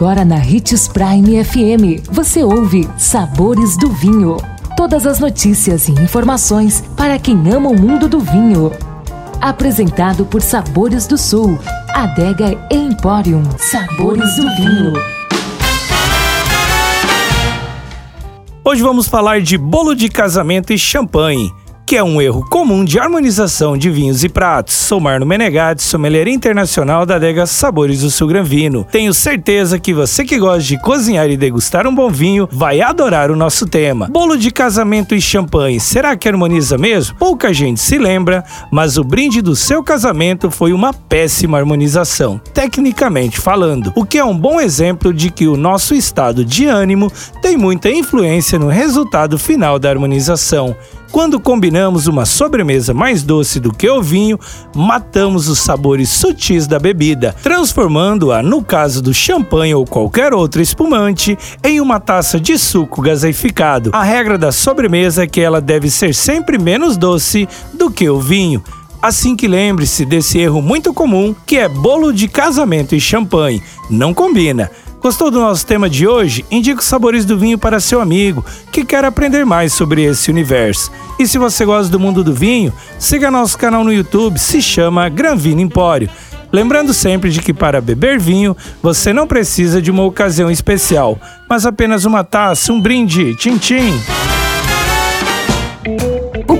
Agora na Ritz Prime FM, você ouve Sabores do Vinho. Todas as notícias e informações para quem ama o mundo do vinho. Apresentado por Sabores do Sul, Adega Emporium. Sabores do Vinho. Hoje vamos falar de bolo de casamento e champanhe que é um erro comum de harmonização de vinhos e pratos. Sou Marno Menegatti, sommelier internacional da adega Sabores do Sul Gran Vino. Tenho certeza que você que gosta de cozinhar e degustar um bom vinho vai adorar o nosso tema. Bolo de casamento e champanhe, será que harmoniza mesmo? Pouca gente se lembra, mas o brinde do seu casamento foi uma péssima harmonização, tecnicamente falando, o que é um bom exemplo de que o nosso estado de ânimo tem muita influência no resultado final da harmonização. Quando combinamos uma sobremesa mais doce do que o vinho, matamos os sabores sutis da bebida, transformando-a, no caso do champanhe ou qualquer outro espumante, em uma taça de suco gaseificado. A regra da sobremesa é que ela deve ser sempre menos doce do que o vinho. Assim que lembre-se desse erro muito comum, que é bolo de casamento e champanhe. Não combina. Gostou do nosso tema de hoje? Indique os sabores do vinho para seu amigo que quer aprender mais sobre esse universo. E se você gosta do mundo do vinho, siga nosso canal no YouTube, se chama Gran Vino Empório. Lembrando sempre de que para beber vinho, você não precisa de uma ocasião especial, mas apenas uma taça, um brinde, tchim tchim.